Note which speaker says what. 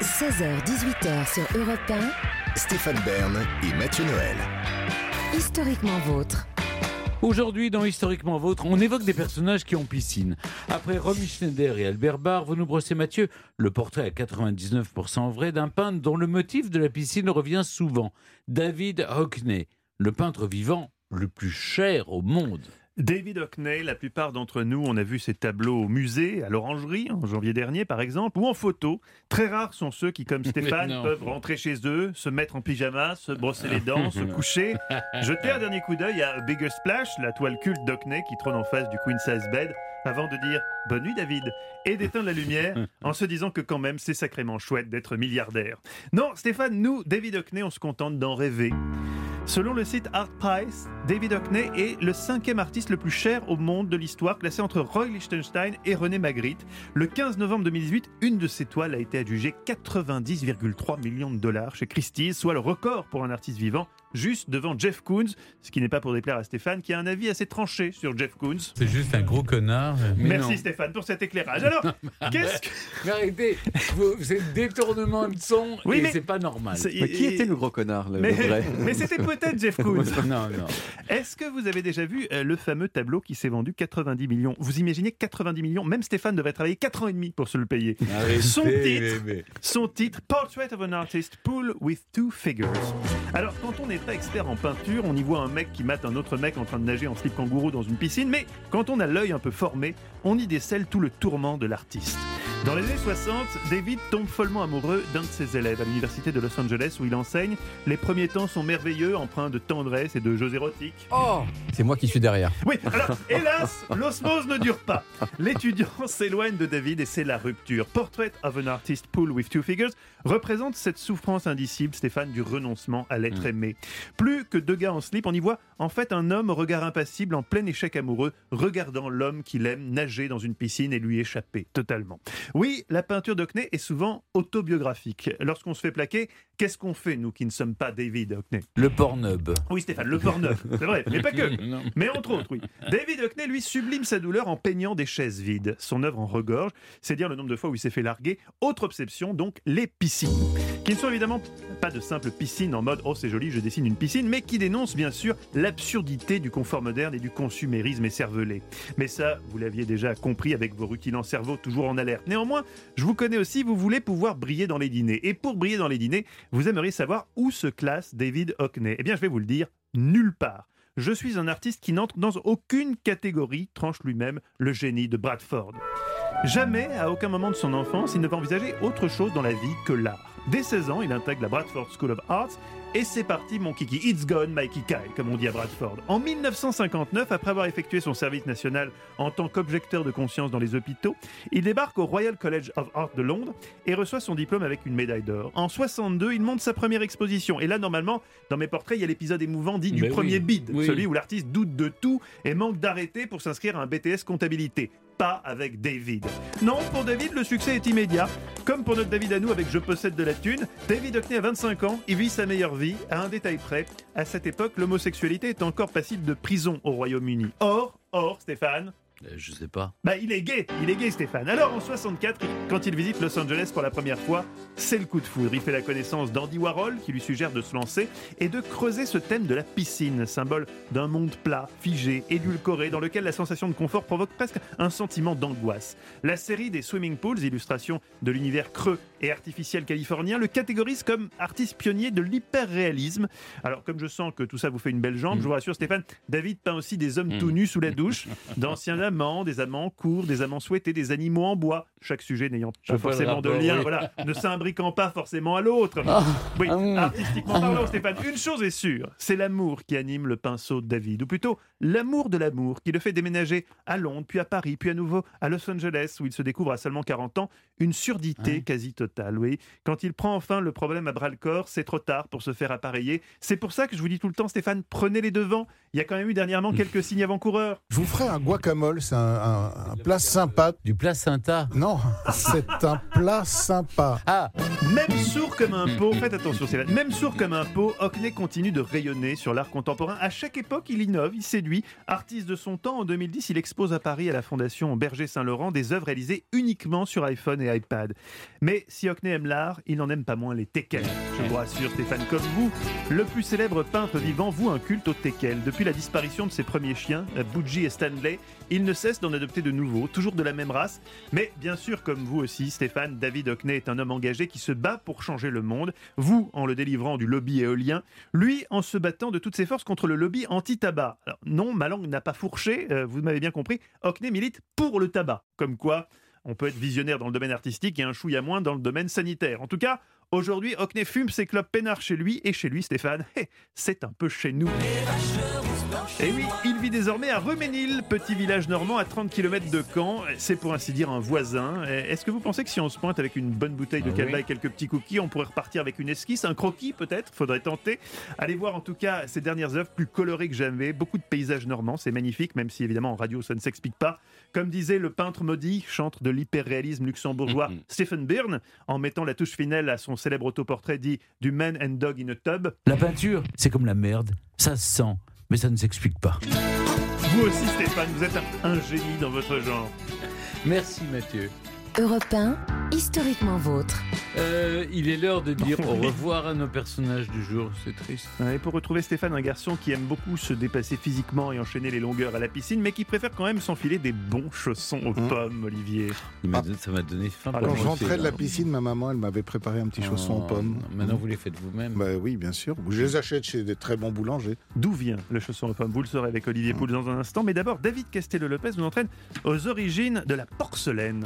Speaker 1: 16h-18h sur Europe 1.
Speaker 2: Stéphane Bern et Mathieu Noël.
Speaker 1: Historiquement vôtre.
Speaker 3: Aujourd'hui, dans Historiquement Vôtre, on évoque des personnages qui ont piscine. Après Romy Schneider et Albert Barr, vous nous brossez, Mathieu, le portrait à 99% vrai d'un peintre dont le motif de la piscine revient souvent. David Hockney, le peintre vivant le plus cher au monde.
Speaker 4: David Hockney, la plupart d'entre nous, on a vu ses tableaux au musée, à l'Orangerie, en janvier dernier par exemple, ou en photo. Très rares sont ceux qui, comme Stéphane,
Speaker 3: non.
Speaker 4: peuvent rentrer chez eux, se mettre en pyjama, se brosser les dents, se coucher, jeter un dernier coup d'œil à Bigger Splash, la toile culte d'Hockney qui trône en face du Queen Size Bed, avant de dire Bonne nuit David, et d'éteindre la lumière en se disant que quand même c'est sacrément chouette d'être milliardaire. Non, Stéphane, nous, David Hockney, on se contente d'en rêver. Selon le site Art Price, David Hockney est le cinquième artiste le plus cher au monde de l'histoire, classé entre Roy Lichtenstein et René Magritte. Le 15 novembre 2018, une de ses toiles a été adjugée 90,3 millions de dollars chez Christie's, soit le record pour un artiste vivant, juste devant Jeff Koons, ce qui n'est pas pour déplaire à Stéphane, qui a un avis assez tranché sur Jeff Koons.
Speaker 3: C'est juste un gros connard. Mais
Speaker 4: Merci
Speaker 3: non.
Speaker 4: Stéphane pour cet éclairage. Alors, qu'est-ce que...
Speaker 3: Mais arrêtez, vous- c'est détournement de son
Speaker 4: Oui,
Speaker 3: et
Speaker 4: mais-
Speaker 3: c'est pas normal.
Speaker 5: Mais qui était le gros connard, le,
Speaker 4: Mais,
Speaker 5: le vrai
Speaker 4: mais c'était peut-être Jeff Koons.
Speaker 3: Non, non.
Speaker 4: Est-ce que vous avez déjà vu euh, le fameux tableau qui s'est vendu 90 millions? Vous imaginez 90 millions? Même Stéphane devrait travailler 4 ans et demi pour se le payer.
Speaker 3: Arrêtez,
Speaker 4: Son titre,
Speaker 3: mais- mais-
Speaker 4: son titre, Portrait of an Artist, Pool with Two Figures. Alors, quand on n'est pas expert en peinture, on y voit un mec qui mate un autre mec en train de nager en slip kangourou dans une piscine, mais quand on a l'œil un peu formé, on y décèle tout le tourment de l'artiste. Dans les années 60, David tombe follement amoureux d'un de ses élèves à l'université de Los Angeles où il enseigne. Les premiers temps sont merveilleux, empreints de tendresse et de jeux érotiques.
Speaker 5: Oh C'est moi qui suis derrière.
Speaker 4: Oui, alors hélas, l'osmose ne dure pas. L'étudiant s'éloigne de David et c'est la rupture. Portrait of an Artist Pool with Two Figures représente cette souffrance indicible, Stéphane, du renoncement à l'être aimé. Plus que deux gars en slip, on y voit en fait un homme au regard impassible en plein échec amoureux, regardant l'homme qu'il aime nager dans une piscine et lui échapper totalement. Oui, la peinture d'Hockney est souvent autobiographique. Lorsqu'on se fait plaquer, qu'est-ce qu'on fait, nous qui ne sommes pas David Hockney?
Speaker 3: Le Pornhub.
Speaker 4: Oui, Stéphane, le porno, c'est vrai, mais pas que.
Speaker 3: Non.
Speaker 4: Mais entre autres, oui. David Hockney, lui, sublime sa douleur en peignant des chaises vides. Son œuvre en regorge, c'est dire le nombre de fois où il s'est fait larguer. Autre obsession, donc, les piscines. Qui ne sont évidemment pas de simples piscines en mode « Oh, c'est joli, je dessine une piscine », mais qui dénoncent bien sûr l'absurdité du confort moderne et du consumérisme écervelé. Mais ça, vous l'aviez déjà compris avec vos rutilants cerveaux toujours en alerte. Néanmoins, je vous connais aussi, vous voulez pouvoir briller dans les dîners. Et pour briller dans les dîners, vous aimeriez savoir où se classe David Hockney. Eh bien, je vais vous le dire, nulle part. Je suis un artiste qui n'entre dans aucune catégorie, tranche lui-même le génie de Bradford. Jamais, à aucun moment de son enfance, il ne va envisager autre chose dans la vie que l'art. Dès 16 ans, il intègre la Bradford School of Arts et c'est parti mon kiki. It's gone my kiki, comme on dit à Bradford. En 1959, après avoir effectué son service national en tant qu'objecteur de conscience dans les hôpitaux, il débarque au Royal College of Art de Londres et reçoit son diplôme avec une médaille d'or. En 62, il monte sa première exposition. Et là, normalement, dans mes portraits, il y a l'épisode émouvant dit du
Speaker 3: Mais oui,
Speaker 4: premier bid,
Speaker 3: oui.
Speaker 4: celui où l'artiste doute de tout et manque d'arrêter pour s'inscrire à un BTS comptabilité. Pas avec David. Non, pour David, le succès est immédiat. Comme pour notre David à nous avec Je possède de la thune, David Hockney a 25 ans, il vit sa meilleure vie, à un détail près. À cette époque, l'homosexualité est encore passible de prison au Royaume-Uni. Or, or, Stéphane,
Speaker 3: Je sais pas.
Speaker 4: bah, il est gay, il est gay Stéphane. Alors en 64, quand il visite Los Angeles pour la première fois, c'est le coup de foudre. Il fait la connaissance d'Andy Warhol qui lui suggère de se lancer et de creuser ce thème de la piscine, symbole d'un monde plat, figé, édulcoré, dans lequel la sensation de confort provoque presque un sentiment d'angoisse. La série des Swimming Pools, illustration de l'univers creux et artificiel californien, le catégorise comme artiste pionnier de l'hyperréalisme. Alors comme je sens que tout ça vous fait une belle jambe, je vous rassure Stéphane, David peint aussi des hommes tout nus sous la douche, d'anciens amants, des amants courts, des amants souhaités, des animaux en bois, chaque sujet n'ayant pas forcément de lien,
Speaker 3: oui.
Speaker 4: voilà, ne s'imbriquant pas forcément à l'autre. Oui,
Speaker 3: hum.
Speaker 4: artistiquement parlant, Stéphane, une chose est sûre, c'est l'amour qui anime le pinceau de David, ou plutôt l'amour de l'amour qui le fait déménager à Londres, puis à Paris, puis à nouveau à Los Angeles, où il se découvre à seulement 40 ans une surdité quasi totale. Oui, quand il prend enfin le problème à bras le corps, c'est trop tard pour se faire appareiller. C'est pour ça que je vous dis tout le temps, Stéphane, prenez les devants. Il y a quand même eu dernièrement quelques signes avant-coureurs.
Speaker 6: Je vous ferai un guacamole, c'est un, un- un plat sympa.
Speaker 3: Du placenta.
Speaker 6: Non, Non, c'est un plat sympa.
Speaker 3: Ah,
Speaker 4: Même sourd comme un pot, faites attention, c'est même sourd comme un pot, Hockney continue de rayonner sur l'art contemporain. À chaque époque, il innove, il séduit. Artiste de son temps, en 2010, il expose à Paris à la Fondation Berger Saint-Laurent des œuvres réalisées uniquement sur iPhone et iPad. Mais si Hockney aime l'art, il n'en aime pas moins les teckels. Je vous rassure, Stéphane, comme vous, le plus célèbre peintre vivant voue un culte aux teckels. Depuis la disparition de ses premiers chiens, Budgie et Stanley, il ne cesse d'en adopter de nouveaux, toujours de la même race. Mais bien sûr, comme vous aussi, Stéphane, David Hockney est un homme engagé qui se bat pour changer le monde. Vous, en le délivrant du lobby éolien, lui, en se battant de toutes ses forces contre le lobby anti-tabac. Non, ma langue n'a pas fourché, euh, vous m'avez bien compris. Hockney milite pour le tabac. Comme quoi, on peut être visionnaire dans le domaine artistique et un chouïa moins dans le domaine sanitaire. En tout cas, aujourd'hui, Hockney fume ses clubs peinards chez lui et chez lui, Stéphane, hé, c'est un peu chez nous. Et oui, il vit désormais à Reménil, petit village normand à 30 km de Caen. C'est pour ainsi dire un voisin. Est-ce que vous pensez que si on se pointe avec une bonne bouteille de
Speaker 3: Ah
Speaker 4: calva
Speaker 3: oui.
Speaker 4: et quelques petits cookies, on pourrait repartir avec une esquisse, un croquis peut-être Faudrait tenter. Allez voir en tout cas ces dernières œuvres plus colorées que jamais. Beaucoup de paysages normands, c'est magnifique, même si évidemment en radio ça ne s'explique pas. Comme disait le peintre maudit, chantre de l'hyperréalisme luxembourgeois Stephen Byrne, en mettant la touche finale à son célèbre autoportrait dit Du Man and Dog in a Tub.
Speaker 3: la peinture, c'est comme la merde. Ça se sent, mais ça ne s'explique pas.
Speaker 4: Vous aussi Stéphane, vous êtes un, un génie dans votre genre.
Speaker 3: Merci Mathieu.
Speaker 1: Europe 1, historiquement vôtre.
Speaker 3: Euh, il est l'heure de dire au revoir à nos personnages du jour. C'est triste.
Speaker 4: Et pour retrouver Stéphane, un garçon qui aime beaucoup se dépasser physiquement et enchaîner les longueurs à la piscine, mais qui préfère quand même s'enfiler des bons chaussons aux
Speaker 6: Mmh.
Speaker 4: pommes, Olivier.
Speaker 3: Il m'a donné- ça m'a donné faim.
Speaker 4: Ah,
Speaker 6: Quand
Speaker 4: moi
Speaker 6: je rentrais de la piscine, ma maman, elle m'avait préparé un petit chausson aux
Speaker 3: Oh,
Speaker 6: pommes.
Speaker 3: Maintenant, vous les faites vous-même.
Speaker 6: Bah oui, bien sûr. Je les achète chez des très bons boulangers.
Speaker 4: D'où vient le chausson aux pommes? Vous le saurez avec Olivier Pouls dans un instant. Mais d'abord, David Castello-Lopez nous entraîne aux origines de la porcelaine.